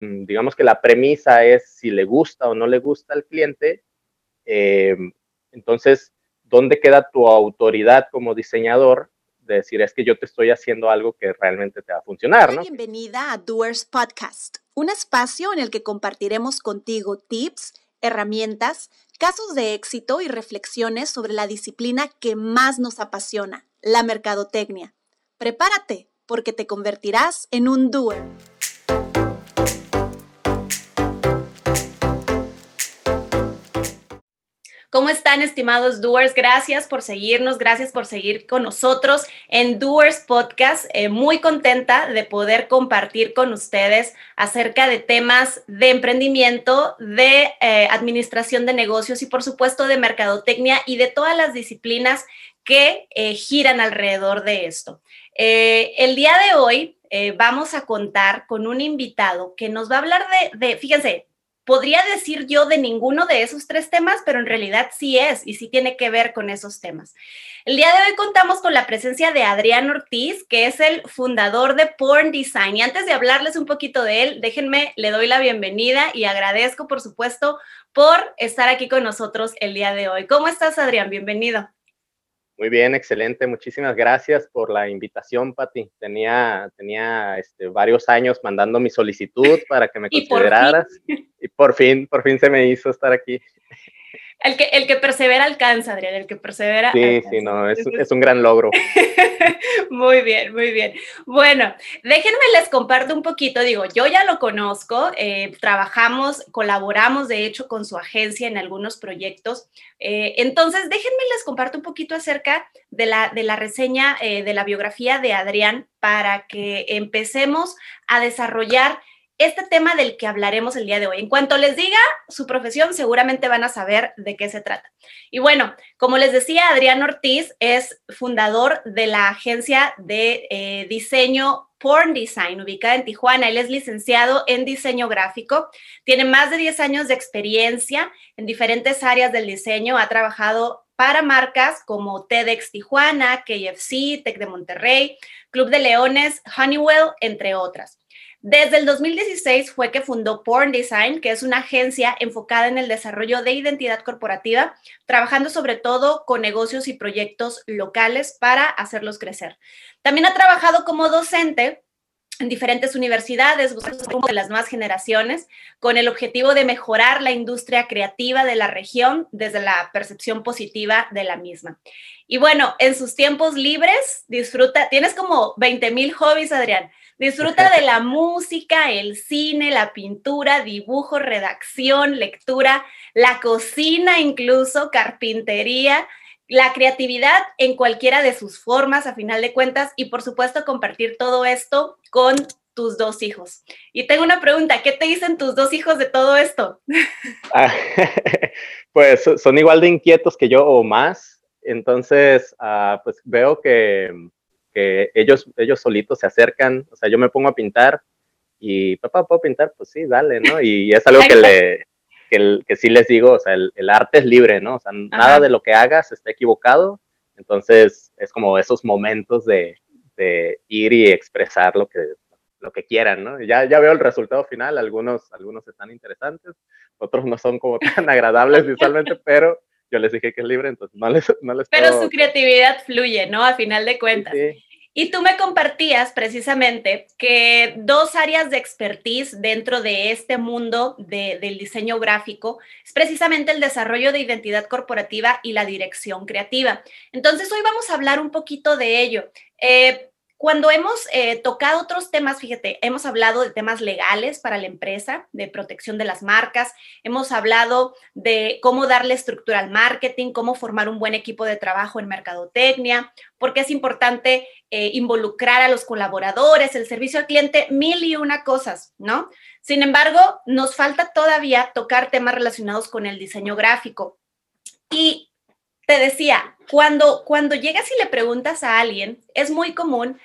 mm, digamos que la premisa es si le gusta o no le gusta al cliente, eh, entonces, ¿dónde queda tu autoridad como diseñador de decir es que yo te estoy haciendo algo que realmente te va a funcionar, ¿no? Bienvenida a Doers Podcast, un espacio en el que compartiremos contigo tips, herramientas, casos de éxito y reflexiones sobre la disciplina que más nos apasiona, la mercadotecnia. Prepárate, porque te convertirás en un doer. ¿Cómo están, estimados doers? Gracias por seguirnos, gracias por seguir con nosotros en Doers Podcast. Eh, muy contenta de poder compartir con ustedes acerca de temas de emprendimiento, de eh, administración de negocios y, por supuesto, de mercadotecnia y de todas las disciplinas que eh, giran alrededor de esto. el día de hoy vamos a contar con un invitado que nos va a hablar de, de fíjense, podría decir yo de ninguno de esos tres temas, pero en realidad sí es y sí tiene que ver con esos temas. El día de hoy contamos con la presencia de Adrián Ortiz, que es el fundador de Porn Design. Y antes de hablarles un poquito de él, déjenme, le doy la bienvenida y agradezco, por supuesto, por estar aquí con nosotros el día de hoy. ¿Cómo estás, Adrián? Bienvenido. Muy bien, excelente. Muchísimas gracias por la invitación, Pati. Tenía, tenía este, varios años mandando mi solicitud para que me consideraras y por fin, por fin se me hizo estar aquí. El que, el que persevera alcanza, Adrián, el que persevera. Sí, sí, no, es, es, un gran logro. muy bien, muy bien. Bueno, déjenme les comparto un poquito, digo, yo ya lo conozco, eh, trabajamos, colaboramos de hecho con su agencia en algunos proyectos. Eh, entonces, déjenme les comparto un poquito acerca de la, de la reseña eh, de la biografía de Adrián para que empecemos a desarrollar este tema del que hablaremos el día de hoy. En cuanto les diga su profesión, seguramente van a saber de qué se trata. Y bueno, como les decía, Adrián Ortiz es fundador de la agencia de eh, diseño Porn Design, ubicada en Tijuana. Él es licenciado en diseño gráfico, tiene más de 10 años de experiencia en diferentes áreas del diseño, ha trabajado para marcas como TEDx Tijuana, KFC, Tech de Monterrey, Club de Leones, Honeywell, entre otras. Desde el 2016 fue que fundó Porn Design, que es una agencia enfocada en el desarrollo de identidad corporativa, trabajando sobre todo con negocios y proyectos locales para hacerlos crecer. También ha trabajado como docente en diferentes universidades, buscando de las nuevas generaciones, con el objetivo de mejorar la industria creativa de la región desde la percepción positiva de la misma. Y bueno, en sus tiempos libres, disfruta, tienes como 20 mil hobbies, Adrián. Disfruta de la música, el cine, la pintura, dibujo, redacción, lectura, la cocina incluso, carpintería, la creatividad en cualquiera de sus formas, a final de cuentas, y por supuesto compartir todo esto con tus dos hijos. Y tengo una pregunta, ¿qué te dicen tus dos hijos de todo esto? Ah, pues son igual de inquietos que yo o más, entonces ah, pues veo que que ellos, ellos solitos se acercan, o sea, yo me pongo a pintar y papá, ¿puedo pintar? Pues sí, dale, ¿no? Y es algo que, le, que, que sí les digo, o sea, el, arte es libre, ¿no? O sea, nada de lo que hagas está equivocado, entonces es como esos momentos de, de ir y expresar lo que, lo que quieran, ¿no? Ya, ya veo el resultado final, algunos, algunos están interesantes, otros no son como tan agradables visualmente, pero yo les dije que es libre, entonces no les, no les Pero su creatividad fluye, ¿no? A final de cuentas. Y tú me compartías precisamente que dos áreas de expertise dentro de este mundo del diseño gráfico es precisamente el desarrollo de identidad corporativa y la dirección creativa. Entonces, hoy vamos a hablar un poquito de ello. Eh, cuando hemos eh, tocado otros temas, fíjate, hemos hablado de temas legales para la empresa, de protección de las marcas, hemos hablado de cómo darle estructura al marketing, cómo formar un buen equipo de trabajo en mercadotecnia, porque es importante eh, involucrar a los colaboradores, el servicio al cliente, mil y una cosas, ¿no? Sin embargo, nos falta todavía tocar temas relacionados con el diseño gráfico. Y te decía, cuando, cuando llegas y le preguntas a alguien, es muy común,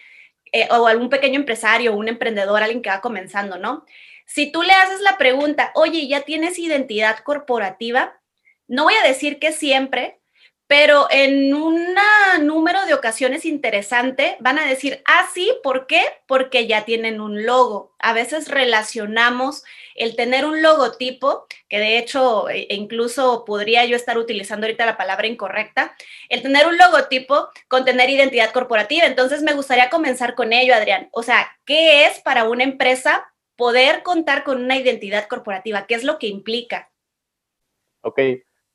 eh, o algún pequeño empresario, un emprendedor, alguien que va comenzando, ¿no? Si tú le haces la pregunta, oye, ¿ya tienes identidad corporativa? No voy a decir que siempre, pero en un número de ocasiones interesante van a decir, ah, sí, ¿por qué? Porque ya tienen un logo. A veces relacionamos el tener un logotipo, que de hecho e, e incluso podría yo estar utilizando ahorita la palabra incorrecta, el tener un logotipo con tener identidad corporativa. Entonces me gustaría comenzar con ello, Adrián. O sea, ¿qué es para una empresa poder contar con una identidad corporativa? ¿Qué es lo que implica? Ok.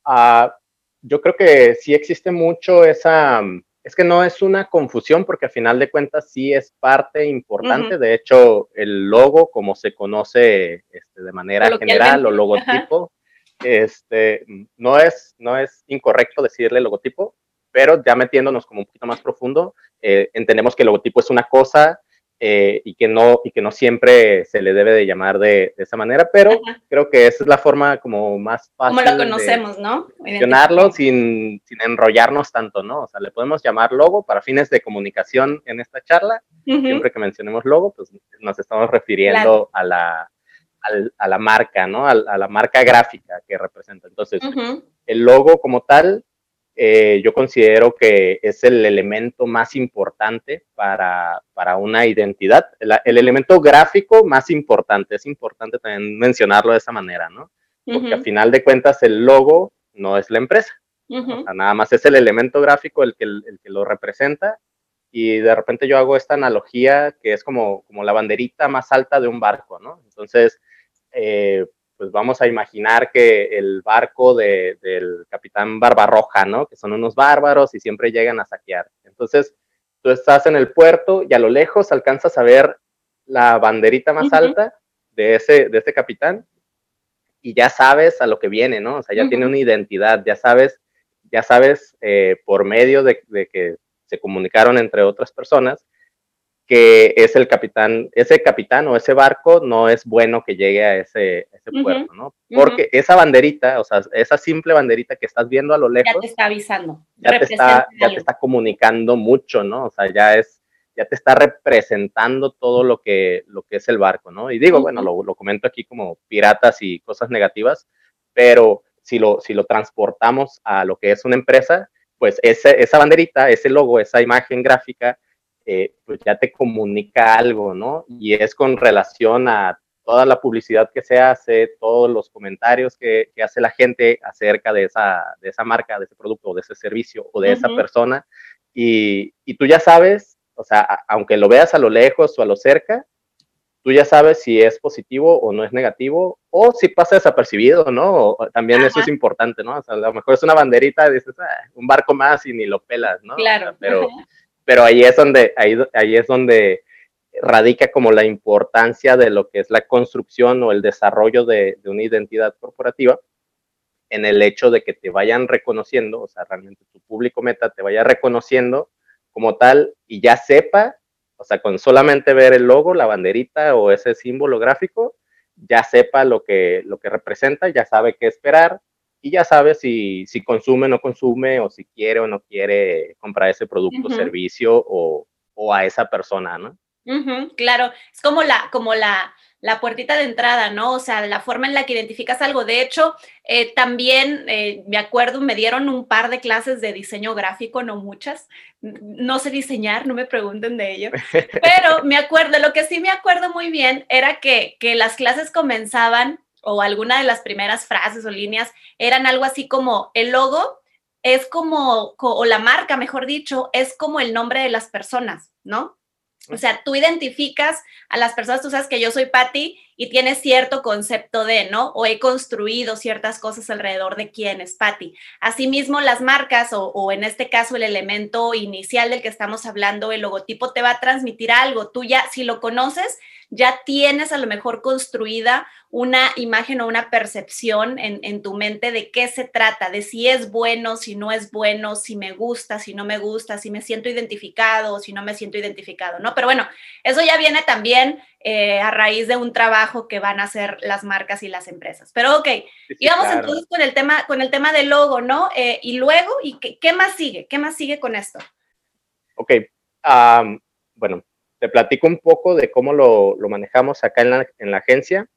Uh, yo creo que sí existe mucho esa, es que no es una confusión porque a final de cuentas sí es parte importante. De hecho, el logo, como se conoce este, de manera general o logotipo, este, no, es, no es incorrecto decirle logotipo, pero ya metiéndonos como un poquito más profundo, eh, entendemos que el logotipo es una cosa, eh, y, que no, y que no siempre se le debe de llamar de, esa manera, pero creo que esa es la forma como más fácil. Como lo conocemos, ¿no? Mencionarlo sin, sin, enrollarnos tanto, ¿no? O sea, le podemos llamar logo para fines de comunicación en esta charla. Siempre que mencionemos logo, pues nos estamos refiriendo a, la, a, la marca, ¿no? A, a, la marca gráfica que representa. Entonces, el logo como tal eh, yo considero que es el elemento más importante para, para una identidad, el, elemento gráfico más importante, es importante también mencionarlo de esa manera, ¿no? Porque a final de cuentas el logo no es la empresa, nada más es el elemento gráfico el que, el, que lo representa. Y de repente yo hago esta analogía que es como, como la banderita más alta de un barco, ¿no? Entonces, eh, pues vamos a imaginar que el barco del capitán Barbarroja, ¿no? Que son unos bárbaros y siempre llegan a saquear. Entonces, tú estás en el puerto y a lo lejos alcanzas a ver la banderita más alta de ese, de ese capitán y ya sabes a lo que viene, ¿no? O sea, ya tiene una identidad, ya sabes, ya sabes eh, por medio de, de, que se comunicaron entre otras personas, que es el capitán, ese capitán o ese barco no es bueno que llegue a ese, puerto, ¿no? Porque esa banderita, o sea, esa simple banderita que estás viendo a lo lejos. Ya te está avisando. Ya te está, ya te está comunicando mucho, ¿no? O sea, ya es, ya te está representando todo lo que, lo que es el barco, ¿no? Y digo, bueno, lo, lo, comento aquí como piratas y cosas negativas, pero si lo, si lo transportamos a lo que es una empresa, pues ese, esa banderita, ese logo, esa imagen gráfica, eh, pues ya te comunica algo, ¿no? Y es con relación a toda la publicidad que se hace, todos los comentarios que, hace la gente acerca de esa, de esa marca, de ese producto, de ese servicio o de esa persona. Y, tú ya sabes, o sea, aunque lo veas a lo lejos o a lo cerca, tú ya sabes si es positivo o no es negativo, o si pasa desapercibido, ¿no? también eso es importante, ¿no? O sea, a lo mejor es una banderita, dices, ah, un barco más y ni lo pelas, ¿no? Claro. pero, pero ahí es donde, ahí, ahí es donde radica como la importancia de lo que es la construcción o el desarrollo de, una identidad corporativa en el hecho de que te vayan reconociendo, o sea, realmente tu público meta te vaya reconociendo como tal y ya sepa, o sea, con solamente ver el logo, la banderita o ese símbolo gráfico, ya sepa lo que, lo que representa, ya sabe qué esperar y ya sabe si, si consume o no consume, o si quiere o no quiere comprar ese producto o servicio o, o, a esa persona, ¿no? claro, es como la, como la, la puertita de entrada, ¿no? O sea, la forma en la que identificas algo. De hecho, eh, también eh, me acuerdo, me dieron un par de clases de diseño gráfico, no muchas. No sé diseñar, no me pregunten de ello. Pero me acuerdo, lo que sí me acuerdo muy bien era que, que las clases comenzaban o alguna de las primeras frases o líneas eran algo así como el logo es como, o la marca, mejor dicho, es como el nombre de las personas, ¿no? O sea, tú identificas a las personas, tú sabes que yo soy Patty y tienes cierto concepto de, ¿no? O he construido ciertas cosas alrededor de quién es Patty. Asimismo, las marcas o, o, en este caso el elemento inicial del que estamos hablando, el logotipo te va a transmitir algo. Tú ya, si lo conoces, ya tienes a lo mejor construida una imagen o una percepción en, tu mente de qué se trata, de si es bueno, si no es bueno, si me gusta, si no me gusta, si me siento identificado o si no me siento identificado, ¿no? Pero bueno, eso ya viene también eh, a raíz de un trabajo que van a hacer las marcas y las empresas. Pero ok, y vamos entonces con el tema, con el tema del logo, ¿no? Eh, y luego, ¿y qué, más sigue? ¿Qué más sigue con esto? Ok, bueno, te platico un poco de cómo lo, manejamos acá en la, agencia,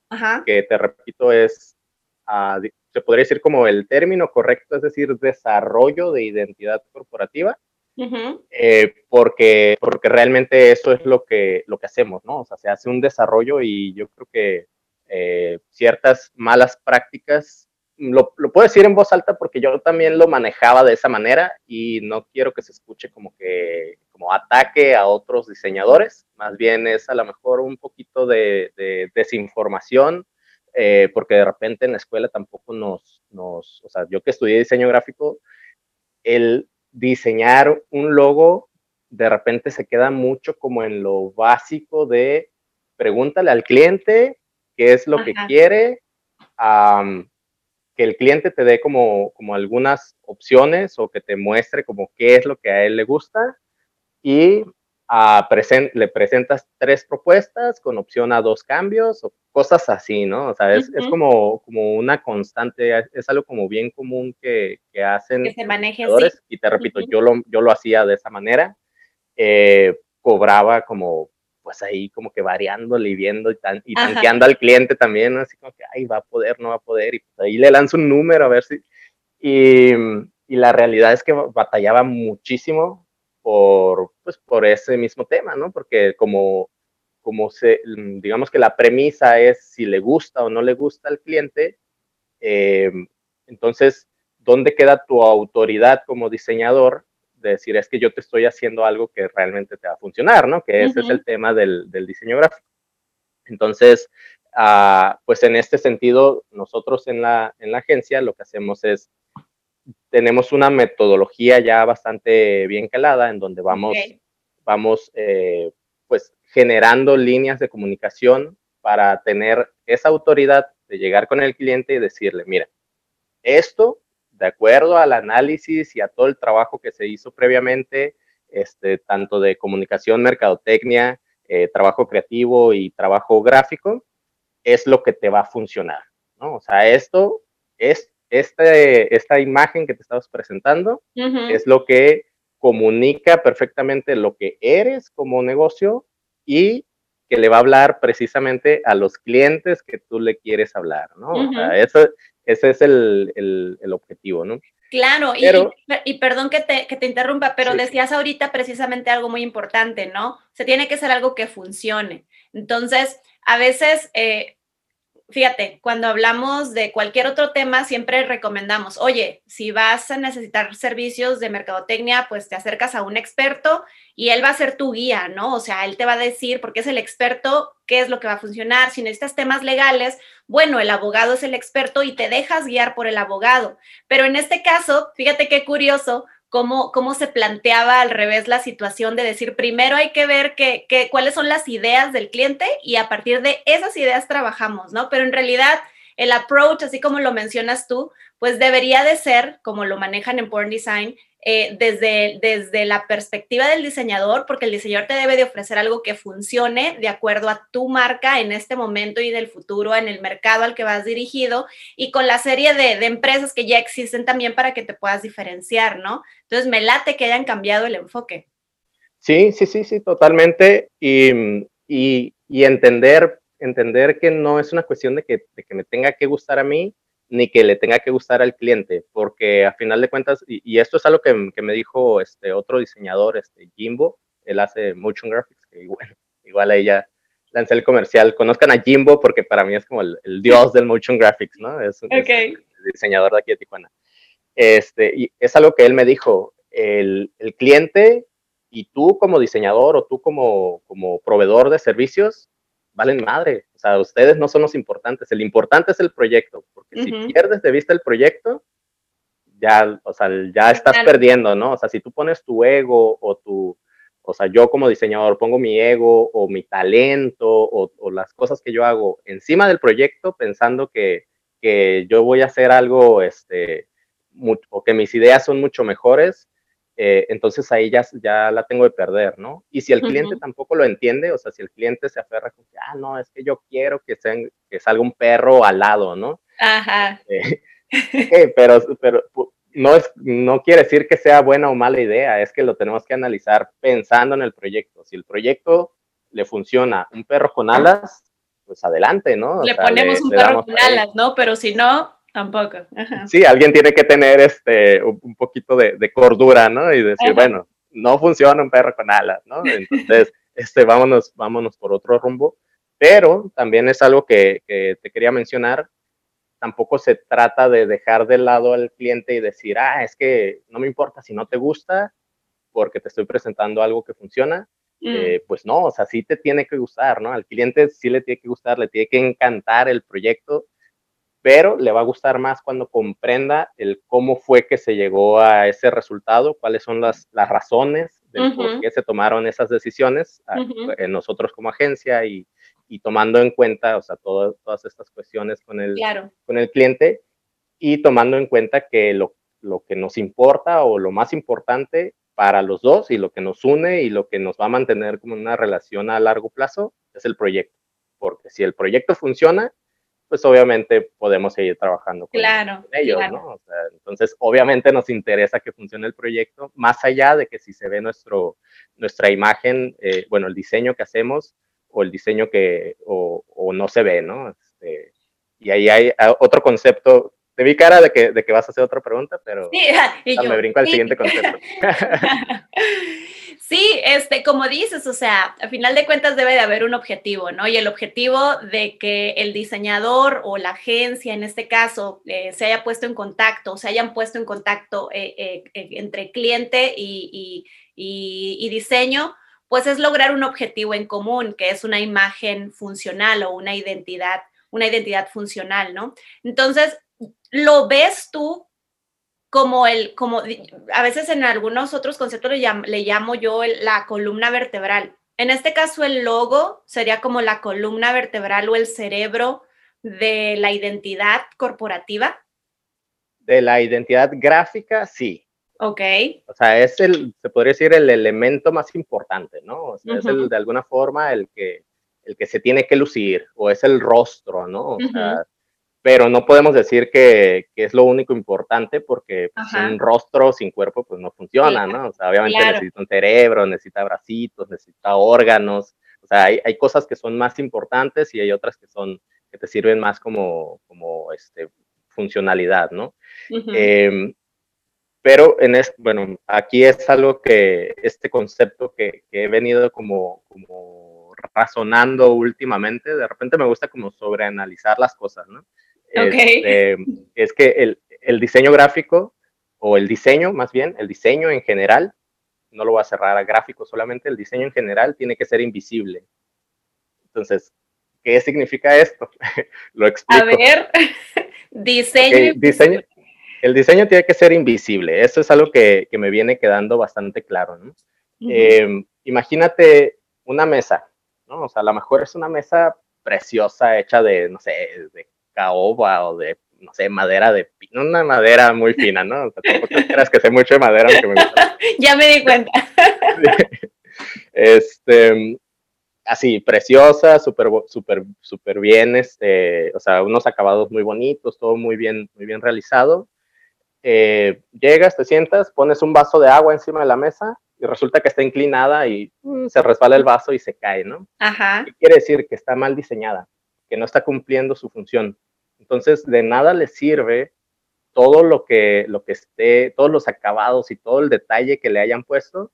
que te repito es, ah, se podría decir como el término correcto, es decir, desarrollo de identidad corporativa. Eh, porque, porque realmente eso es lo que, lo que hacemos, ¿no? O sea, se hace un desarrollo y yo creo que eh, ciertas malas prácticas, lo, lo, puedo decir en voz alta porque yo también lo manejaba de esa manera y no quiero que se escuche como que como ataque a otros diseñadores, más bien es a lo mejor un poquito de, de desinformación, eh, porque de repente en la escuela tampoco nos, nos, o sea, yo que estudié diseño gráfico, el diseñar un logo de repente se queda mucho como en lo básico de pregúntale al cliente qué es lo que quiere, que el cliente te dé como, como algunas opciones o que te muestre como qué es lo que a él le gusta y le presentas tres propuestas con opción a dos cambios o cosas así, ¿no? O sea, es, es como, como una constante, es algo como bien común que, que hacen. Que se maneje así. Y te repito, yo, lo, yo lo hacía de esa manera. Eh, cobraba como, pues ahí como que variándole y viendo y, tan, y tanqueando al cliente también, así como que, ay, va a poder, no va a poder, y pues ahí le lanzo un número a ver si... Y, y la realidad es que batallaba muchísimo por, pues, por ese mismo tema, ¿no? Porque como, como se, mm, digamos que la premisa es si le gusta o no le gusta al cliente, eh, entonces, ¿dónde queda tu autoridad como diseñador de decir es que yo te estoy haciendo algo que realmente te va a funcionar, ¿no? Que ese es el tema del, del, diseño gráfico. Entonces, uh, pues en este sentido, nosotros en la, en la agencia lo que hacemos es tenemos una metodología ya bastante bien calada en donde vamos, vamos eh, pues generando líneas de comunicación para tener esa autoridad de llegar con el cliente y decirle, mira, esto, de acuerdo al análisis y a todo el trabajo que se hizo previamente, este, tanto de comunicación, mercadotecnia, eh, trabajo creativo y trabajo gráfico, es lo que te va a funcionar, ¿no? O sea, esto es este, esta imagen que te estamos presentando es lo que comunica perfectamente lo que eres como negocio y que le va a hablar precisamente a los clientes que tú le quieres hablar, ¿no? o sea, eso, ese es el, el, objetivo, ¿no? Claro, y, perdón que te, que te interrumpa, pero decías ahorita precisamente algo muy importante, ¿no? Se tiene que ser algo que funcione. Entonces, a veces eh, fíjate, cuando hablamos de cualquier otro tema, siempre recomendamos, oye, si vas a necesitar servicios de mercadotecnia, pues te acercas a un experto y él va a ser tu guía, ¿no? O sea, él te va a decir, porque es el experto, qué es lo que va a funcionar. Si necesitas temas legales, bueno, el abogado es el experto y te dejas guiar por el abogado. Pero en este caso, fíjate qué curioso, cómo, se planteaba al revés la situación de decir, primero hay que ver que, cuáles son las ideas del cliente y a partir de esas ideas trabajamos, ¿no? Pero en realidad el approach, así como lo mencionas tú, pues debería de ser, como lo manejan en Porn Design, eh, desde, desde la perspectiva del diseñador, porque el diseñador te debe de ofrecer algo que funcione de acuerdo a tu marca en este momento y del futuro, en el mercado al que vas dirigido y con la serie de, empresas que ya existen también para que te puedas diferenciar, ¿no? Entonces, me late que hayan cambiado el enfoque. Sí, sí, sí, sí, totalmente. Y, y, y entender, entender que no es una cuestión de que, de que me tenga que gustar a mí, ni que le tenga que gustar al cliente, porque a final de cuentas, y, esto es algo que, que, me dijo este otro diseñador, este Jimbo, él hace motion graphics, que igual, igual a ella lancé el comercial, conozcan a Jimbo porque para mí es como el, dios del motion graphics, ¿no? Es, el diseñador de aquí de Tijuana. Este, y es algo que él me dijo, el, el cliente y tú como diseñador o tú como, como proveedor de servicios, valen madre. Sea, ustedes no son los importantes. El importante es el proyecto, porque si pierdes de vista el proyecto, ya, o sea, ya estás perdiendo, ¿no? O sea, si tú pones tu ego o tu, o sea, yo como diseñador pongo mi ego o mi talento o, o las cosas que yo hago encima del proyecto pensando que, que yo voy a hacer algo, este, o que mis ideas son mucho mejores, eh, entonces ahí ya, ya la tengo de perder, ¿no? Y si el cliente tampoco lo entiende, o sea, si el cliente se aferra con que, ah, no, es que yo quiero que, que salga un perro al lado, ¿no? Ajá. Eh, pero, pero no, es, no quiere decir que sea buena o mala idea, es que lo tenemos que analizar pensando en el proyecto. Si el proyecto le funciona un perro con alas, pues adelante, ¿no? le ponemos un perro con alas, ¿no? Pero si no, Tampoco. Sí, alguien tiene que tener este, un poquito de, cordura, ¿no? Y decir, bueno, no funciona un perro con alas, ¿no? Entonces, este, vámonos, vámonos por otro rumbo. Pero también es algo que, que te quería mencionar, tampoco se trata de dejar de lado al cliente y decir, ah, es que no me importa si no te gusta, porque te estoy presentando algo que funciona. Mm. Eh, pues no, o sea, sí te tiene que gustar, ¿no? Al cliente sí le tiene que gustar, le tiene que encantar el proyecto pero le va a gustar más cuando comprenda el cómo fue que se llegó a ese resultado, cuáles son las, las razones de por qué se tomaron esas decisiones en nosotros como agencia y, y, tomando en cuenta, o sea, todas estas cuestiones con el, con el cliente y tomando en cuenta que lo, lo que nos importa o lo más importante para los dos y lo que nos une y lo que nos va a mantener como una relación a largo plazo es el proyecto. Porque si el proyecto funciona, pues obviamente podemos seguir trabajando con, ellos, ¿no? entonces, obviamente nos interesa que funcione el proyecto, más allá de que si se ve nuestro, nuestra imagen, eh, bueno, el diseño que hacemos o el diseño que, o, no se ve, ¿no? Este, y ahí hay ah, otro concepto. Te vi cara de que, de que vas a hacer otra pregunta, pero me brinco al siguiente concepto. Sí, este, como dices, o sea, a final de cuentas debe de haber un objetivo, ¿no? Y el objetivo de que el diseñador o la agencia, en este caso, eh, se haya puesto en contacto, se hayan puesto en contacto eh, eh, entre cliente y, y, diseño, pues es lograr un objetivo en común, que es una imagen funcional o una identidad, una identidad funcional, ¿no? Entonces, ¿lo ves tú como el, como a veces en algunos otros conceptos le llamo, le llamo yo la columna vertebral. En este caso, el logo sería como la columna vertebral o el cerebro de la identidad corporativa. De la identidad gráfica, sí. Ok. O sea, es el, se podría decir, el elemento más importante, ¿no? O sea, es el, de alguna forma el que, el que se tiene que lucir, o es el rostro, ¿no? O sea, pero no podemos decir que, que, es lo único importante porque pues, un rostro sin cuerpo pues no funciona, ¿no? O sea, obviamente necesita un cerebro, necesita bracitos, necesita órganos, o sea, hay, hay, cosas que son más importantes y hay otras que son, que te sirven más como, como este, funcionalidad, ¿no? Em, pero en este, bueno, aquí es algo que, este concepto que, que he venido como, como razonando últimamente, de repente me gusta como sobreanalizar las cosas, ¿no? Este, es que el, diseño gráfico, o el diseño más bien, el diseño en general, no lo voy a cerrar a gráfico solamente, el diseño en general tiene que ser invisible. Entonces, ¿qué significa esto? lo explico. A ver, diseño. diseño. El diseño tiene que ser invisible. Eso es algo que, me viene quedando bastante claro. Em, imagínate una mesa, ¿no? O sea, a lo mejor es una mesa preciosa hecha de, no sé, de caoba o de, no sé, madera de pino, una madera muy fina, ¿no? O sea, tampoco creas que sé mucho de madera, aunque me gusta. ya me di cuenta. este, así, preciosa, súper, súper, súper bien, este, o sea, unos acabados muy bonitos, todo muy bien, muy bien realizado. Eh, llegas, te sientas, pones un vaso de agua encima de la mesa y resulta que está inclinada y mm, se resbala el vaso y se cae, ¿no? Ajá. ¿Qué quiere decir? Que está mal diseñada que no está cumpliendo su función. Entonces, de nada le sirve todo lo que, lo que esté, todos los acabados y todo el detalle que le hayan puesto,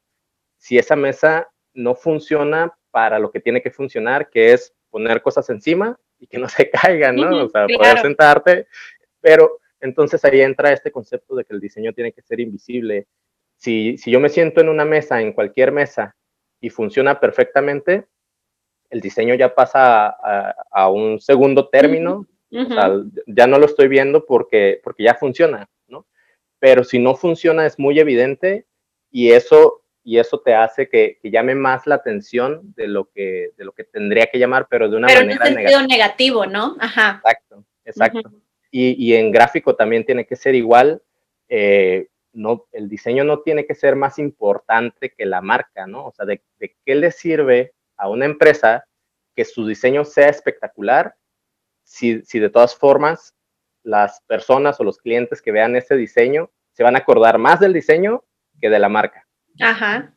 si esa mesa no funciona para lo que tiene que funcionar, que es poner cosas encima y que no se caigan, ¿no? o sea, poder sentarte, pero entonces ahí entra este concepto de que el diseño tiene que ser invisible. Si, si yo me siento en una mesa, en cualquier mesa, y funciona perfectamente, el diseño ya pasa a, un segundo término, o sea, ya no lo estoy viendo porque, porque ya funciona, ¿no? Pero si no funciona es muy evidente y eso, y eso te hace que, llame más la atención de lo, que, de lo que tendría que llamar, pero de una manera en sentido negativo, ¿no? Ajá. Exacto, exacto. y, en gráfico también tiene que ser igual. Eh, no, el diseño no tiene que ser más importante que la marca, ¿no? O sea, de, de qué le sirve a una empresa que su diseño sea espectacular si, si de todas formas las personas o los clientes que vean ese diseño se van a acordar más del diseño que de la marca. Ajá.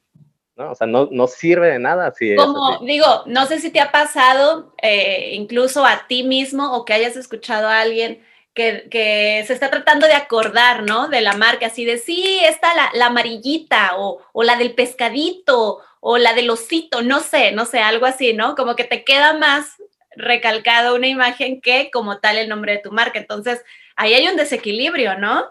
¿no? O sea, no, no sirve de nada. Si Como digo, no sé si te ha pasado, eh, incluso a ti mismo o que hayas escuchado a alguien que, se está tratando de acordar, ¿no? De la marca, así de, sí, está la, amarillita o, o, la del pescadito o la del osito, no sé, no sé, algo así, ¿no? Como que te queda más recalcada una imagen que como tal el nombre de tu marca. Entonces, ahí hay un desequilibrio, ¿no?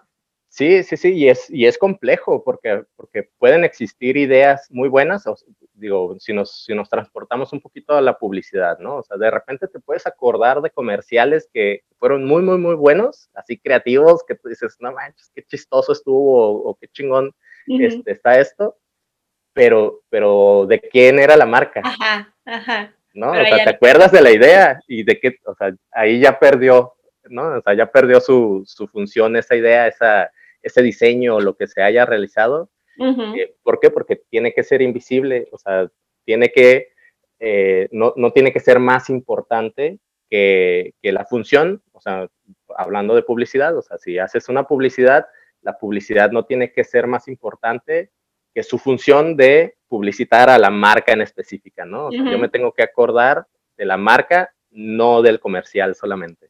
Sí, sí, sí, y es, y es complejo porque, porque pueden existir ideas muy buenas, digo, si nos, si nos transportamos un poquito a la publicidad, ¿no? O sea, de repente te puedes acordar de comerciales que fueron muy, muy, muy buenos, así creativos, que tú dices, no manches, qué chistoso estuvo o, qué chingón este, está esto, pero, pero ¿de quién era la marca? Ajá, ajá. ¿No? o sea, te acuerdas de la idea y de qué, o sea, ahí ya perdió, ¿no? O sea, ya perdió su, su función, esa idea, esa ese diseño lo que se haya realizado. Eh, ¿Por qué? Porque tiene que ser invisible, o sea, tiene que, eh, no, no, tiene que ser más importante que, que, la función, o sea, hablando de publicidad, o sea, si haces una publicidad, la publicidad no tiene que ser más importante que su función de publicitar a la marca en específica, ¿no? O sea, Yo me tengo que acordar de la marca, no del comercial solamente.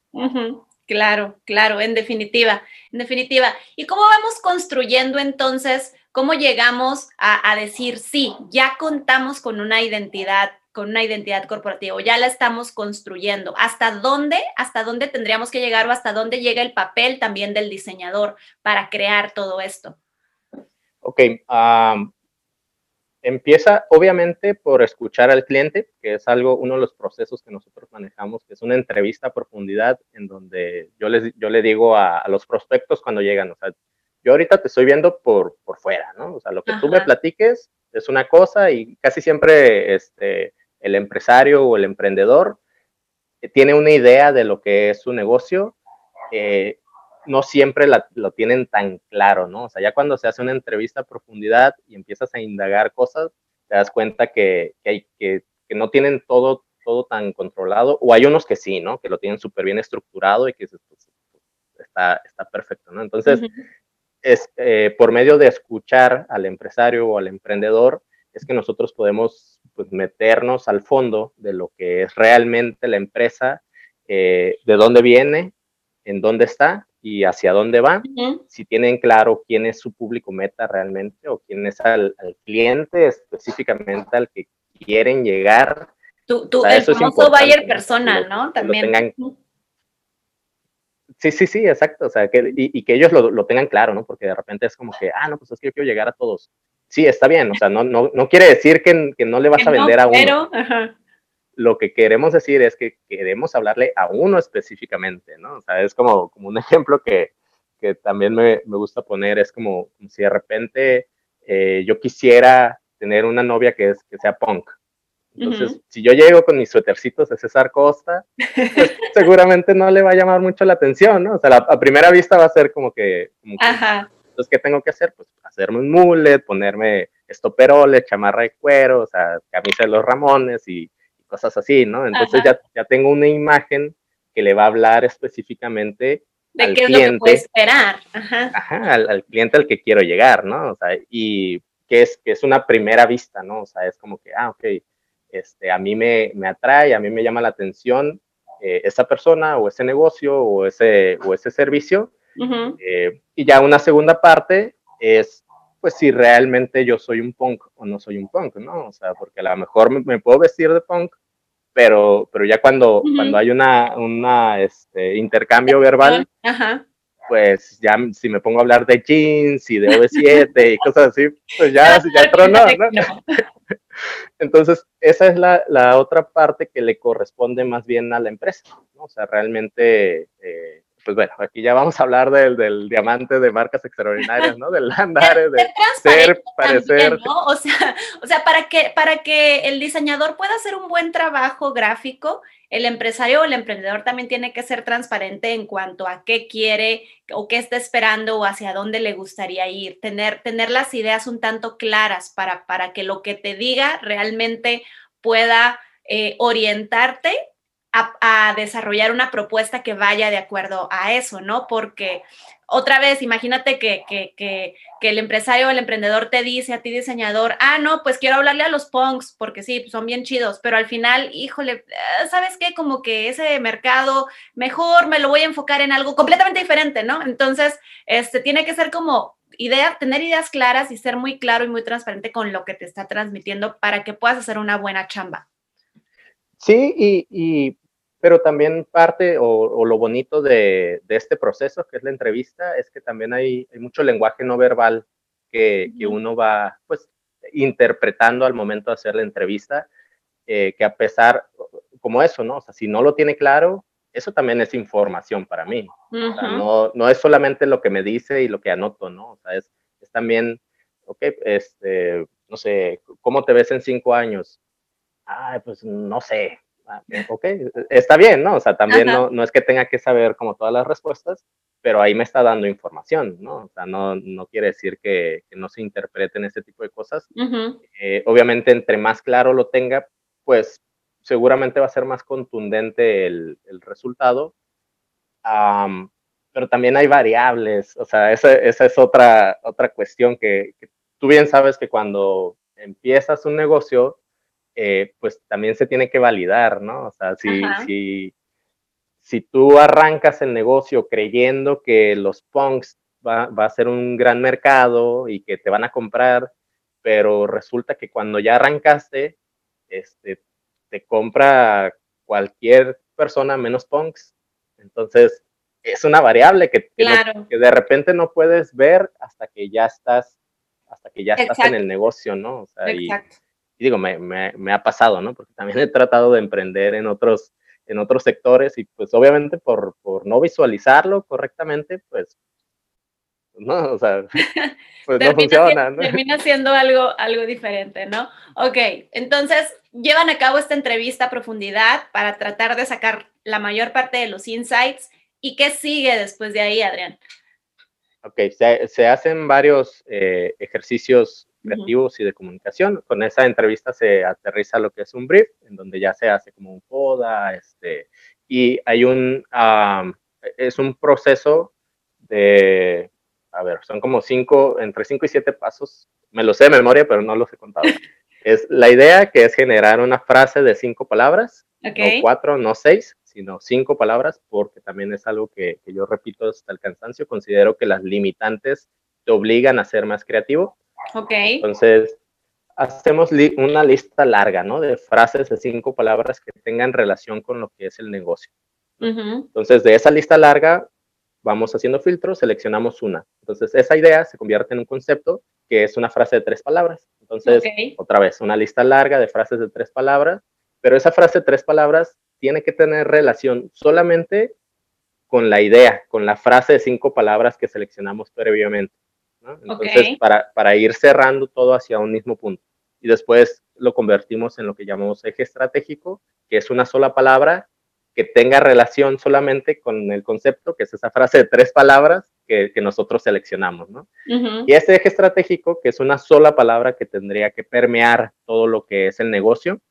Claro, claro, en definitiva, en definitiva. ¿Y cómo vamos construyendo entonces, cómo llegamos a, decir, sí, ya contamos con una identidad, con una identidad corporativa, ya la estamos construyendo? ¿Hasta dónde, hasta dónde tendríamos que llegar o hasta dónde llega el papel también del diseñador para crear todo esto? Ok, Empieza obviamente por escuchar al cliente, que es algo, uno de los procesos que nosotros manejamos, que es una entrevista a profundidad en donde yo, les, yo le digo a, los prospectos cuando llegan, o sea, yo ahorita te estoy viendo por, por fuera, ¿no? O sea, lo que tú me platiques es una cosa y casi siempre este, el empresario o el emprendedor tiene una idea de lo que es su negocio eh, no siempre lo tienen tan claro, ¿no? O sea, ya cuando se hace una entrevista a profundidad y empiezas a indagar cosas, te das cuenta que, hay, que, no tienen todo, todo tan controlado, o hay unos que sí, ¿no? Que lo tienen súper bien estructurado y que pues, está, está perfecto, ¿no? Entonces, es, eh, por medio de escuchar al empresario o al emprendedor, es que nosotros podemos pues, meternos al fondo de lo que es realmente la empresa, eh, de dónde viene, en dónde está y hacia dónde va, si tienen claro quién es su público meta realmente o quién es al, cliente específicamente al que quieren llegar. Tu, el famoso buyer personal, ¿no? También. Sí, sí, sí, exacto. O sea, que, y, que ellos lo, tengan claro, ¿no? Porque de repente es como que, ah, no, pues es que yo quiero llegar a todos. Sí, está bien. O sea, no, no, no quiere decir que, que no le vas a vender a uno. Pero, ajá lo que queremos decir es que queremos hablarle a uno específicamente, ¿no? O sea, es como, como un ejemplo que, que también me, me, gusta poner, es como, si de repente eh, yo quisiera tener una novia que, es, que sea punk. Entonces, si yo llego con mis suétercitos de César Costa, pues, seguramente no le va a llamar mucho la atención, ¿no? O sea, a primera vista va a ser como que, como entonces, ¿qué tengo que hacer? Pues hacerme un mullet, ponerme estoperoles, chamarra de cuero, o sea, camisa de los Ramones y cosas así, ¿no? Entonces ya, ya tengo una imagen que le va a hablar específicamente de al qué cliente, es lo que puede esperar. Ajá. Ajá, al, cliente al que quiero llegar, ¿no? O sea, y que es, que es una primera vista, ¿no? O sea, es como que, ah, ok, este, a mí me, me atrae, a mí me llama la atención eh, esa persona o ese negocio o ese, o ese servicio. Eh, y ya una segunda parte es pues si realmente yo soy un punk o no soy un punk, ¿no? O sea, porque a lo mejor me, puedo vestir de punk, pero, pero ya cuando, cuando hay una, una este, intercambio verbal, pues ya si me pongo a hablar de jeans y de OV7 y cosas así, pues ya, ya tronó, ¿no? Entonces, esa es la, otra parte que le corresponde más bien a la empresa. O sea, realmente... Eh, pues bueno, aquí ya vamos a hablar del, del diamante de marcas extraordinarias, ¿no? Del andar, de ser, parecer. ¿no? O sea, o sea para, que, para que el diseñador pueda hacer un buen trabajo gráfico, el empresario o el emprendedor también tiene que ser transparente en cuanto a qué quiere o qué está esperando o hacia dónde le gustaría ir, tener, tener las ideas un tanto claras para, para que lo que te diga realmente pueda eh, orientarte a, desarrollar una propuesta que vaya de acuerdo a eso, ¿no? Porque otra vez, imagínate que, que, que, el empresario o el emprendedor te dice a ti, diseñador, ah, no, pues quiero hablarle a los punks, porque sí, son bien chidos, pero al final, híjole, eh, ¿sabes qué? Como que ese mercado, mejor me lo voy a enfocar en algo completamente diferente, ¿no? Entonces, este, tiene que ser como idea, tener ideas claras y ser muy claro y muy transparente con lo que te está transmitiendo para que puedas hacer una buena chamba. Sí, y pero también parte o, lo bonito de, este proceso, que es la entrevista, es que también hay, mucho lenguaje no verbal que, uno va pues interpretando al momento de hacer la entrevista, eh, que a pesar, como eso, ¿no? O sea, si no lo tiene claro, eso también es información para mí. no, no es solamente lo que me dice y lo que anoto, ¿no? O sea, es, es también, ok, este, no sé, ¿cómo te ves en cinco años? Ay, pues no sé, Ah, ok, está bien, ¿no? O sea, también no, no, es que tenga que saber como todas las respuestas, pero ahí me está dando información, ¿no? O sea, no, no quiere decir que, que no se interpreten ese tipo de cosas. Eh, obviamente, entre más claro lo tenga, pues seguramente va a ser más contundente el, el resultado. pero también hay variables, o sea, esa, esa es otra, otra cuestión que, que tú bien sabes que cuando empiezas un negocio, eh, pues también se tiene que validar, ¿no? O sea, si, si, si, tú arrancas el negocio creyendo que los punks va, va, a ser un gran mercado y que te van a comprar, pero resulta que cuando ya arrancaste, este, te compra cualquier persona menos punks. Entonces, es una variable que, que, de repente no puedes ver hasta que ya estás, hasta que ya estás en el negocio, ¿no? O sea, Exacto y digo, me, me, me, ha pasado, ¿no? Porque también he tratado de emprender en otros, en otros sectores y pues obviamente por, por no visualizarlo correctamente, pues, no, o sea, pues no funciona, ¿no? Termina siendo algo, algo diferente, ¿no? Ok, entonces llevan a cabo esta entrevista a profundidad para tratar de sacar la mayor parte de los insights. ¿Y qué sigue después de ahí, Adrián? Ok, se, se hacen varios eh, ejercicios creativos y de comunicación. Con esa entrevista se aterriza lo que es un brief, en donde ya se hace como un poda, este, y hay un, es un proceso de, a ver, son como cinco, entre cinco y siete pasos, me lo sé de memoria, pero no los he contado. es la idea que es generar una frase de cinco palabras, no cuatro, no seis, sino cinco palabras, porque también es algo que, que yo repito hasta el cansancio, considero que las limitantes te obligan a ser más creativo Ok. Entonces, hacemos una lista larga, ¿no? De frases de cinco palabras que tengan relación con lo que es el negocio. Entonces, de esa lista larga, vamos haciendo filtros, seleccionamos una. Entonces, esa idea se convierte en un concepto que es una frase de tres palabras. Entonces, otra vez, una lista larga de frases de tres palabras, pero esa frase de tres palabras tiene que tener relación solamente con la idea, con la frase de cinco palabras que seleccionamos previamente. Entonces, para, para ir cerrando todo hacia un mismo punto. Y después lo convertimos en lo que llamamos eje estratégico, que es una sola palabra que tenga relación solamente con el concepto, que es esa frase de tres palabras que, que nosotros seleccionamos, ¿no? Y ese eje estratégico, que es una sola palabra que tendría que permear todo lo que es el negocio,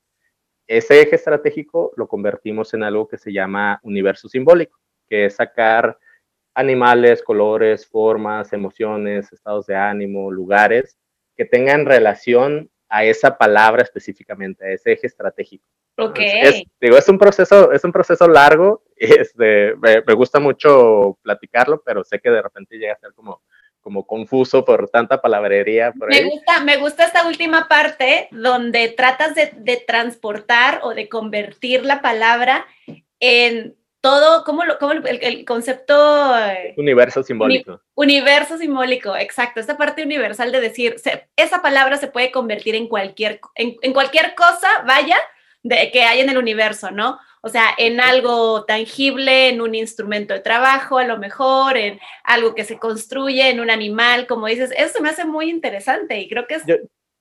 ese eje estratégico lo convertimos en algo que se llama universo simbólico, que es sacar animales, colores, formas, emociones, estados de ánimo, lugares que tengan relación a esa palabra específicamente, a ese eje estratégico. Ok. Es, digo, es un proceso, es un proceso largo, este, me, me, gusta mucho platicarlo, pero sé que de repente llega a ser como, como confuso por tanta palabrería. Por me, Gusta, me gusta esta última parte donde tratas de, de transportar o de convertir la palabra en todo, ¿cómo, lo, cómo el, concepto... Eh, universo simbólico. universo simbólico, exacto. Esta parte universal de decir, esa palabra se puede convertir en cualquier, en, cualquier cosa, vaya, de, que hay en el universo, ¿no? O sea, en algo tangible, en un instrumento de trabajo, a lo mejor, en algo que se construye, en un animal, como dices, eso me hace muy interesante y creo que es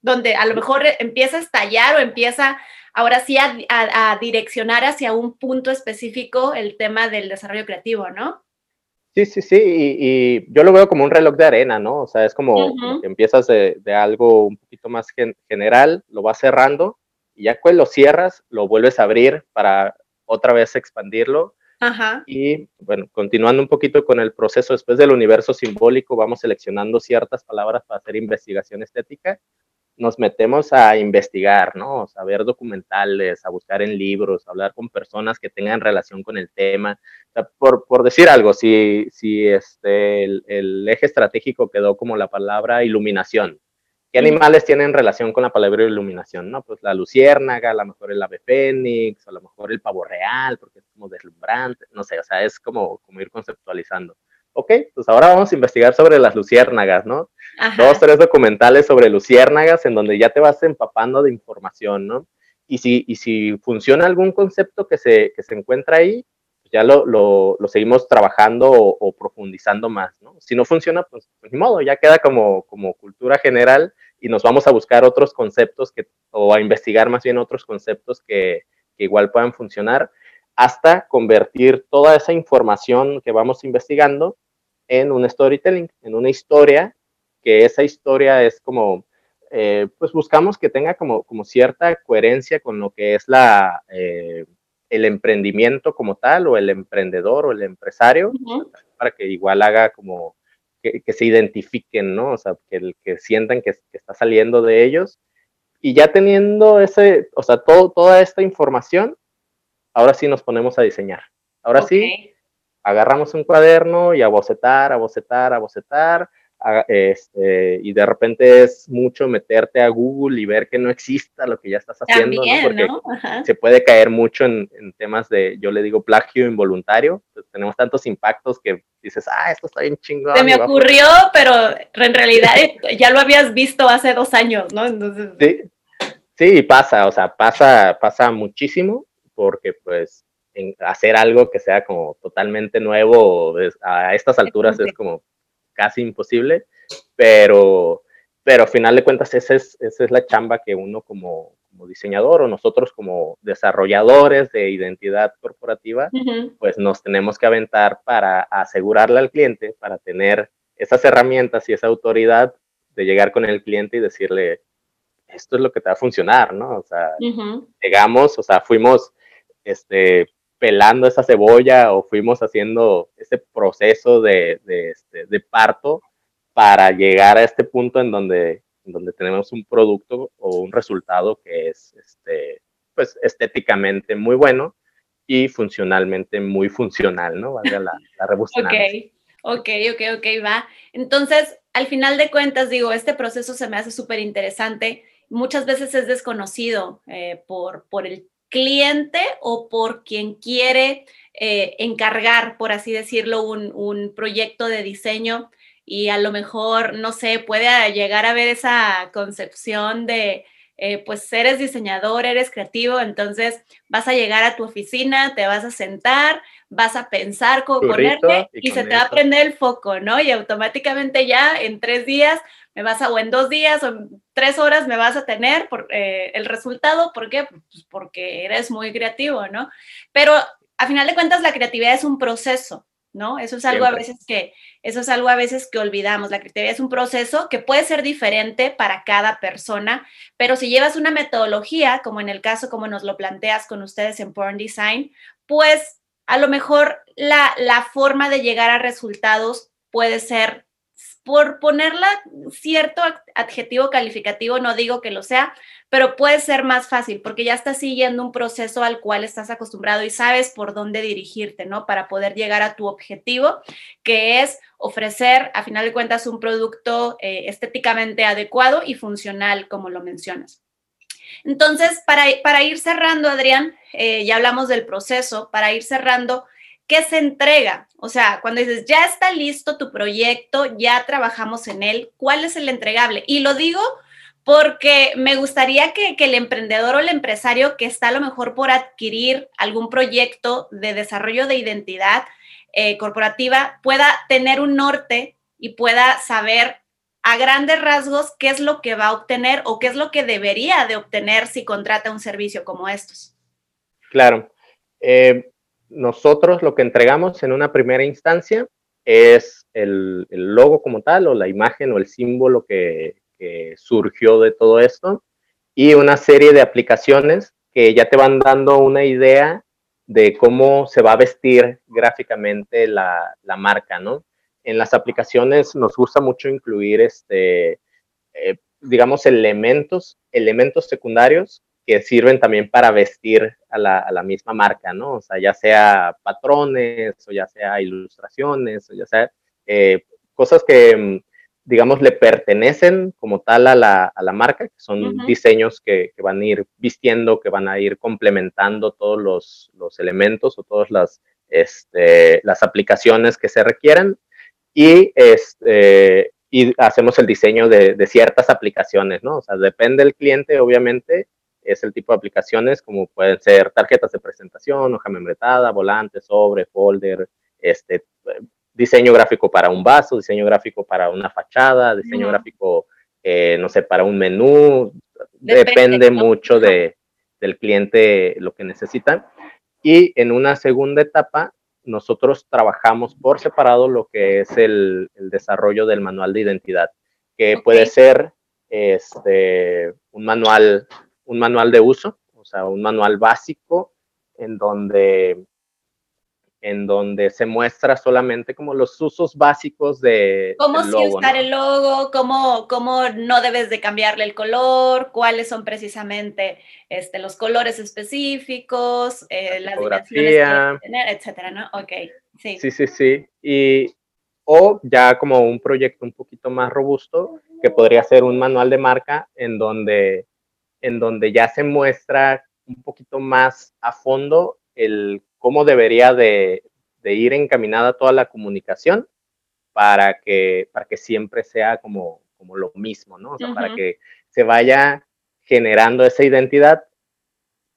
donde a lo mejor empieza a estallar o empieza ahora sí a, direccionar hacia un punto específico el tema del desarrollo creativo, ¿no? Sí, sí, sí, y, yo lo veo como un reloj de arena, ¿no? O sea, es como que empiezas de, algo un poquito más general, lo vas cerrando y ya cuando lo cierras, lo vuelves a abrir para otra vez expandirlo. Y bueno, continuando un poquito con el proceso, después del universo simbólico, vamos seleccionando ciertas palabras para hacer investigación estética nos metemos a investigar, ¿no? a ver documentales, a buscar en libros, a hablar con personas que tengan relación con el tema. por, por, decir algo, si, si este, el, eje estratégico quedó como la palabra iluminación, ¿qué animales tienen relación con la palabra iluminación? ¿no? Pues la luciérnaga, a lo mejor el ave fénix, a lo mejor el pavo real, porque es como deslumbrante, no sé, o sea, es como, como ir conceptualizando ok, pues ahora vamos a investigar sobre las luciérnagas, ¿no? Dos, tres documentales sobre luciérnagas en donde ya te vas empapando de información, ¿no? Y si, y si funciona algún concepto que se, que se encuentra ahí, pues ya lo, lo, lo, seguimos trabajando o, profundizando más, ¿no? Si no funciona, pues, pues, ni modo, ya queda como, como cultura general y nos vamos a buscar otros conceptos que, o a investigar más bien otros conceptos que, que igual puedan funcionar hasta convertir toda esa información que vamos investigando en un storytelling, en una historia, que esa historia es como, eh, pues buscamos que tenga como, como cierta coherencia con lo que es la, eh, el emprendimiento como tal, o el emprendedor o el empresario, para que igual haga como que, se identifiquen, ¿no? O sea, que, que sientan que, está saliendo de ellos. Y ya teniendo ese, o sea, todo, toda esta información, ahora sí nos ponemos a diseñar. Ahora sí, agarramos un cuaderno y a bocetar, a bocetar, a bocetar, este, y de repente es mucho meterte a Google y ver que no exista lo que ya estás haciendo, porque se puede caer mucho en, temas de, yo le digo, plagio involuntario. Tenemos tantos impactos que dices, ah, esto está bien chingón. Se me ocurrió, pero en realidad ya lo habías visto hace dos años, ¿no? Entonces... Sí, sí, pasa, o sea, pasa, pasa muchísimo porque pues hacer algo que sea como totalmente nuevo a estas alturas es como casi imposible, pero, pero a final de cuentas esa es, esa es la chamba que uno como, como diseñador o nosotros como desarrolladores de identidad corporativa, pues nos tenemos que aventar para asegurarle al cliente, para tener esas herramientas y esa autoridad de llegar con el cliente y decirle, esto es lo que te va a funcionar, ¿no? O sea, llegamos, o sea, fuimos, este, pelando esa cebolla o fuimos haciendo ese proceso de, este, de, parto para llegar a este punto en donde, donde tenemos un producto o un resultado que es este, pues, estéticamente muy bueno y funcionalmente muy funcional, ¿no? Valga la, la Ok, ok, ok, ok, va. Entonces, al final de cuentas, digo, este proceso se me hace súper interesante. Muchas veces es desconocido eh, por, por el cliente o por quien quiere eh, encargar, por así decirlo, un, proyecto de diseño y a lo mejor, no sé, puede llegar a ver esa concepción de, eh, pues eres diseñador, eres creativo, entonces vas a llegar a tu oficina, te vas a sentar, vas a pensar cómo ponerte y, se te va a prender el foco, ¿no? Y automáticamente ya en tres días me vas a, o en dos días o en tres horas me vas a tener por, eh, el resultado. ¿Por qué? Pues porque eres muy creativo, ¿no? Pero a final de cuentas la creatividad es un proceso, ¿no? Eso es algo a veces que, eso es algo a veces que olvidamos. La creatividad es un proceso que puede ser diferente para cada persona, pero si llevas una metodología, como en el caso como nos lo planteas con ustedes en Porn Design, pues a lo mejor la, la forma de llegar a resultados puede ser por ponerla cierto adjetivo calificativo, no digo que lo sea, pero puede ser más fácil porque ya estás siguiendo un proceso al cual estás acostumbrado y sabes por dónde dirigirte, ¿no? Para poder llegar a tu objetivo, que es ofrecer, a final de cuentas, un producto eh, estéticamente adecuado y funcional, como lo mencionas. Entonces, para, para ir cerrando, Adrián, eh, ya hablamos del proceso, para ir cerrando, ¿qué se entrega? O sea, cuando dices, ya está listo tu proyecto, ya trabajamos en él, ¿cuál es el entregable? Y lo digo porque me gustaría que, el emprendedor o el empresario que está a lo mejor por adquirir algún proyecto de desarrollo de identidad eh, corporativa pueda tener un norte y pueda saber a grandes rasgos qué es lo que va a obtener o qué es lo que debería de obtener si contrata un servicio como estos. Claro. Eh, nosotros lo que entregamos en una primera instancia es el, logo como tal o la imagen o el símbolo que, surgió de todo esto y una serie de aplicaciones que ya te van dando una idea de cómo se va a vestir gráficamente la, la marca, ¿no? En las aplicaciones nos gusta mucho incluir, este, eh, digamos, elementos, elementos secundarios que sirven también para vestir a la, a la, misma marca, ¿no? O sea, ya sea patrones o ya sea ilustraciones o ya sea eh, cosas que, mm, digamos, le pertenecen como tal a la, a la marca, que son diseños que, que, van a ir vistiendo, que van a ir complementando todos los, los elementos o todas las, este, las aplicaciones que se requieran. Y, este, y hacemos el diseño de, de, ciertas aplicaciones, ¿no? O sea, depende del cliente, obviamente, es el tipo de aplicaciones como pueden ser tarjetas de presentación, hoja membretada, volante, sobre, folder, este, diseño gráfico para un vaso, diseño gráfico para una fachada, diseño gráfico, eh, no sé, para un menú. Depende, mucho de, del cliente lo que necesita. Y en una segunda etapa, nosotros trabajamos por separado lo que es el, el desarrollo del manual de identidad, que puede ser este, un, manual, un manual de uso, o sea, un manual básico en donde en donde se muestra solamente como los usos básicos de cómo sí usar el logo, cómo, cómo no debes de cambiarle el color, cuáles son precisamente este, los colores específicos, eh, las dimensiones que tener, etcétera, ¿no? Ok, sí. Sí, sí, sí. Y, o ya como un proyecto un poquito más robusto, que podría ser un manual de marca en donde, en donde ya se muestra un poquito más a fondo el cómo debería de, ir encaminada toda la comunicación para que, para que siempre sea como, como lo mismo, ¿no? O sea, para que se vaya generando esa identidad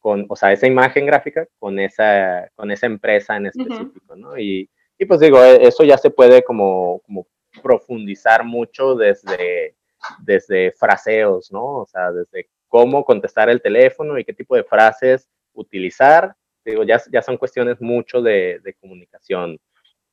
con, o sea, esa imagen gráfica con esa, con esa empresa en específico, ¿no? Y, y, pues digo, e, eso ya se puede como, como profundizar mucho desde, desde fraseos, ¿no? O sea, desde cómo contestar el teléfono y qué tipo de frases utilizar digo, ya, ya son cuestiones mucho de, de comunicación.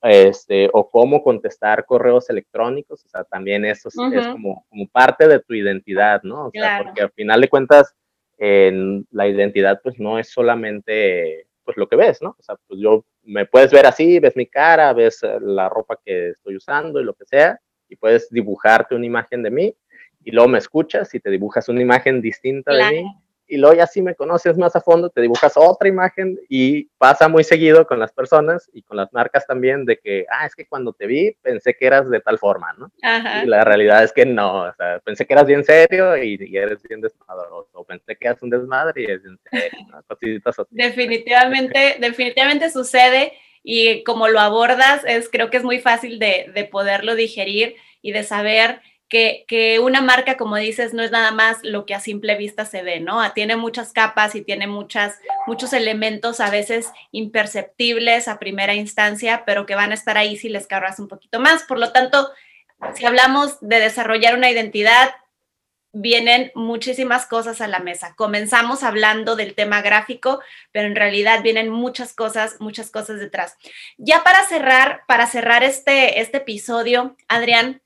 Este, o cómo contestar correos electrónicos, o sea, también eso es, es como, como, parte de tu identidad, ¿no? O sea, porque al final de cuentas, en la identidad pues no es solamente pues lo que ves, ¿no? O sea, pues yo me puedes ver así, ves mi cara, ves la ropa que estoy usando y lo que sea, y puedes dibujarte una imagen de mí, y luego me escuchas y te dibujas una imagen distinta de mí, y luego ya si me conoces más a fondo, te dibujas otra imagen y pasa muy seguido con las personas y con las marcas también de que, ah, es que cuando te vi pensé que eras de tal forma, ¿no? Y la realidad es que no, o sea, pensé que eras bien serio y, eres bien desmadroso, o pensé que eras un desmadre y eres bien serio, ¿no? Cositas así. Definitivamente, definitivamente sucede y como lo abordas, es, creo que es muy fácil de, de poderlo digerir y de saber que, una marca, como dices, no es nada más lo que a simple vista se ve, ¿no? Tiene muchas capas y tiene muchas, muchos elementos a veces imperceptibles a primera instancia, pero que van a estar ahí si les cargas un poquito más. Por lo tanto, si hablamos de desarrollar una identidad, vienen muchísimas cosas a la mesa. Comenzamos hablando del tema gráfico, pero en realidad vienen muchas cosas, muchas cosas detrás. Ya para cerrar, para cerrar este, este episodio, Adrián,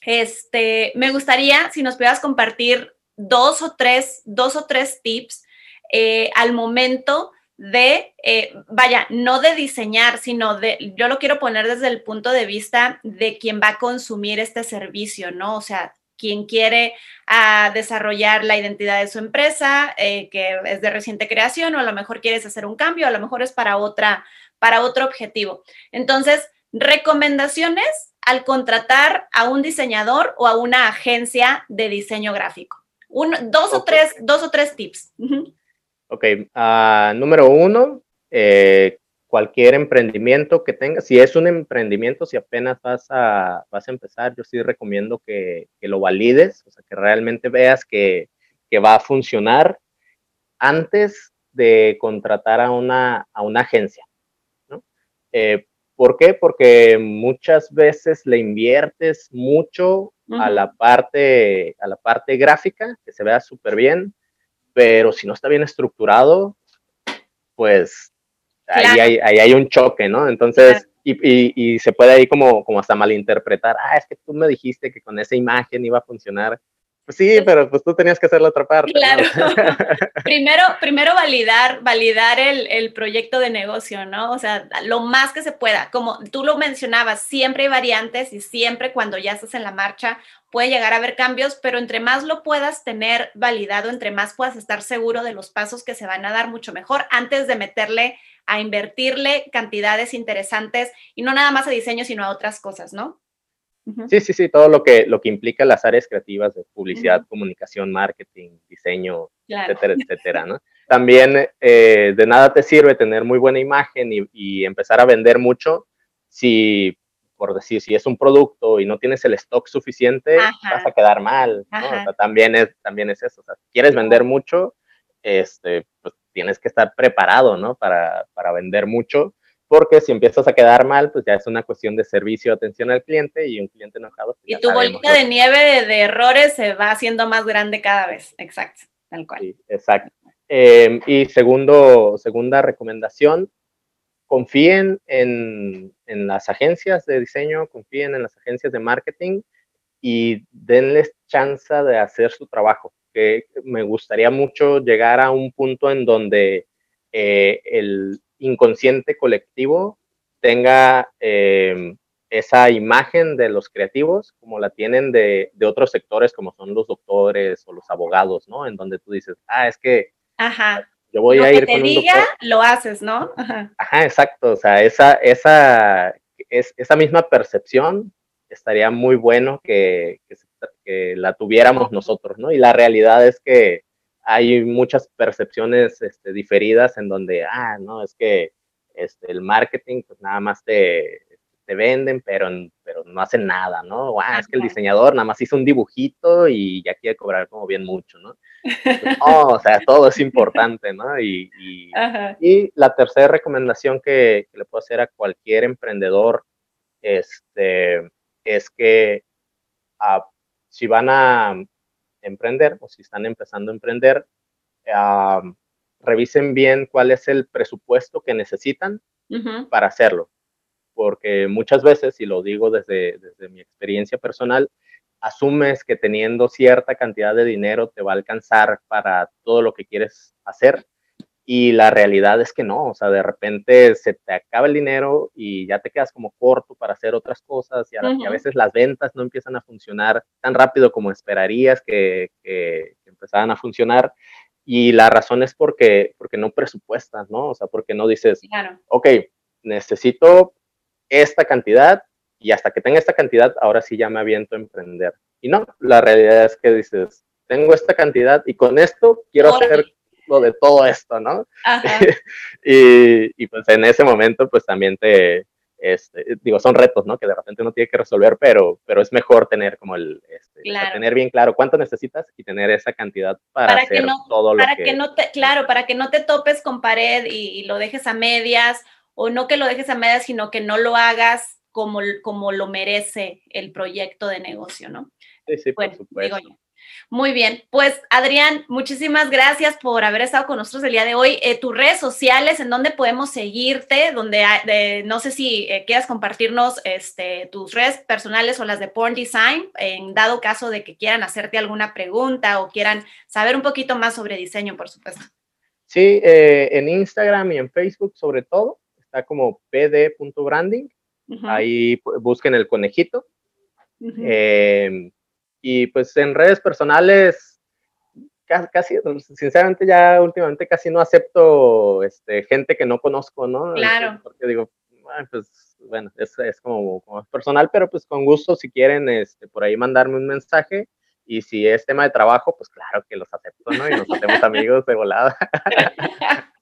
este, me gustaría si nos pudieras compartir dos o tres, dos o tres tips eh, al momento de, eh, vaya, no de diseñar, sino de, yo lo quiero poner desde el punto de vista de quien va a consumir este servicio, ¿no? O sea, quien quiere ah, desarrollar la identidad de su empresa, eh, que es de reciente creación, o a lo mejor quieres hacer un cambio, a lo mejor es para otra, para otro objetivo. Entonces, recomendaciones al contratar a un diseñador o a una agencia de diseño gráfico? dos, o tres, dos o tres tips. Ok, uh, número uno, eh, cualquier emprendimiento que tengas, si es un emprendimiento, si apenas vas a, vas a empezar, yo sí recomiendo que, que lo valides, o sea, que realmente veas que, que va a funcionar antes de contratar a una, a una agencia. ¿no? Eh, ¿Por qué? Porque muchas veces le inviertes mucho a, la parte, a la parte gráfica, que se vea súper bien, pero si no está bien estructurado, pues ahí, hay, ahí, hay, un choque, ¿no? Entonces, y, y, y, se puede ahí como, como hasta malinterpretar, ah, es que tú me dijiste que con esa imagen iba a funcionar. Pues sí, pero pues tú tenías que hacer la otra parte. Claro. primero, primero validar, validar el, el, proyecto de negocio, ¿no? O sea, lo más que se pueda. Como tú lo mencionabas, siempre hay variantes y siempre cuando ya estás en la marcha puede llegar a haber cambios, pero entre más lo puedas tener validado, entre más puedas estar seguro de los pasos que se van a dar, mucho mejor antes de meterle a invertirle cantidades interesantes y no nada más a diseño, sino a otras cosas, ¿no? Sí, sí, sí, todo lo que, lo que implica las áreas creativas de publicidad, comunicación, marketing, diseño, etcétera, etcétera, ¿no? También eh, de nada te sirve tener muy buena imagen y, empezar a vender mucho si, por decir, si es un producto y no tienes el stock suficiente, vas a quedar mal, ¿no? O sea, también es, también es eso, o sea, si quieres vender mucho, este, pues tienes que estar preparado, ¿no? Para, para vender mucho porque si empiezas a quedar mal, pues ya es una cuestión de servicio, atención al cliente y un cliente enojado. Pues y tu bolita de nieve de, errores se va haciendo más grande cada vez, exacto, tal cual. Sí, exacto. Em, y segundo, segunda recomendación, confíen en, en, las agencias de diseño, confíen en las agencias de marketing y denles chance de hacer su trabajo. Que me gustaría mucho llegar a un punto en donde eh, el, inconsciente colectivo tenga eh, esa imagen de los creativos como la tienen de, otros sectores como son los doctores o los abogados, ¿no? En donde tú dices, ah, es que Ajá. yo voy a ir te con diga, lo haces, ¿no? Ajá. Ajá, exacto. O sea, esa, esa, es, esa misma percepción estaría muy bueno que, que la tuviéramos nosotros, ¿no? Y la realidad es que hay muchas percepciones este, diferidas en donde, ah, no, es que este, el marketing, pues nada más te, te venden, pero, pero no hacen nada, ¿no? Ah, es que el diseñador nada más hizo un dibujito y ya quiere cobrar como bien mucho, ¿no? o sea, todo es importante, ¿no? Y, y, la tercera recomendación que, le puedo hacer a cualquier emprendedor este, es que ah, si van a emprender o si están empezando a emprender, revisen bien cuál es el presupuesto que necesitan para hacerlo. Porque muchas veces, y lo digo desde, desde mi experiencia personal, asumes que teniendo cierta cantidad de dinero te va a alcanzar para todo lo que quieres hacer y la realidad es que no, o sea, de repente se te acaba el dinero y ya te quedas como corto para hacer otras cosas y a, veces las ventas no empiezan a funcionar tan rápido como esperarías que, que, empezaran a funcionar. Y la razón es porque, porque no presupuestas, ¿no? O sea, porque no dices, claro. ok, necesito esta cantidad y hasta que tenga esta cantidad, ahora sí ya me aviento a emprender. Y no, la realidad es que dices, tengo esta cantidad y con esto quiero hacer de todo esto, ¿no? y, pues en ese momento pues también te, este, digo, son retos, ¿no? Que de repente uno tiene que resolver, pero, pero es mejor tener como el, este, tener bien claro cuánto necesitas y tener esa cantidad para, hacer todo lo que... no te, claro, para que no te topes con pared y, lo dejes a medias, o no que lo dejes a medias, sino que no lo hagas como, como lo merece el proyecto de negocio, ¿no? Sí, sí, por supuesto. Digo. Muy bien, pues Adrián, muchísimas gracias por haber estado con nosotros el día de hoy. Eh, tus redes sociales, ¿en dónde podemos seguirte? Donde no sé si eh, quieras compartirnos este, tus redes personales o las de Porn Design, en dado caso de que quieran hacerte alguna pregunta o quieran saber un poquito más sobre diseño, por supuesto. Sí, eh, en Instagram y en Facebook sobre todo, está como pd.branding. Ahí busquen el conejito. Y pues en redes personales, casi, sinceramente ya últimamente casi no acepto este, gente que no conozco, ¿no? Claro. Porque digo, pues bueno, es, es como, como, personal, pero pues con gusto si quieren este, por ahí mandarme un mensaje. Y si es tema de trabajo, pues claro que los acepto, ¿no? Y nos hacemos amigos de volada.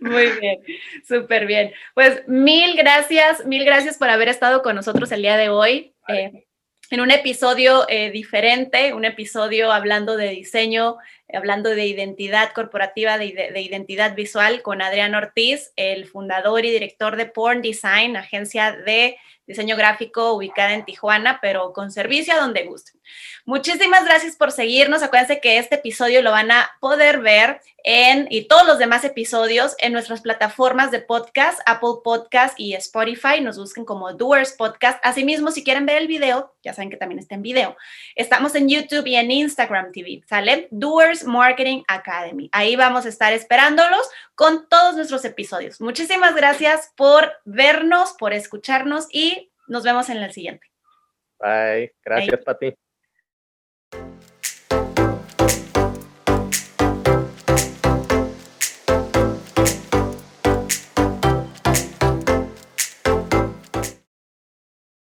Muy bien, súper bien. Pues mil gracias, mil gracias por haber estado con nosotros el día de hoy. Eh, en un episodio eh, diferente, un episodio hablando de diseño hablando de identidad corporativa, de, de, identidad visual, con Adrián Ortiz, el fundador y director de Porn Design, agencia de diseño gráfico ubicada en Tijuana, pero con servicio a donde gusten. Muchísimas gracias por seguirnos. Acuérdense que este episodio lo van a poder ver en y todos los demás episodios en nuestras plataformas de podcast, Apple Podcast y Spotify. Nos busquen como Doers Podcast. Asimismo, si quieren ver el video, ya saben que también está en video. Estamos en YouTube y en Instagram TV, ¿sale? Doers Marketing Academy. Ahí vamos a estar esperándolos con todos nuestros episodios. Muchísimas gracias por vernos, por escucharnos y nos vemos en el siguiente. Bye. Gracias, Pati.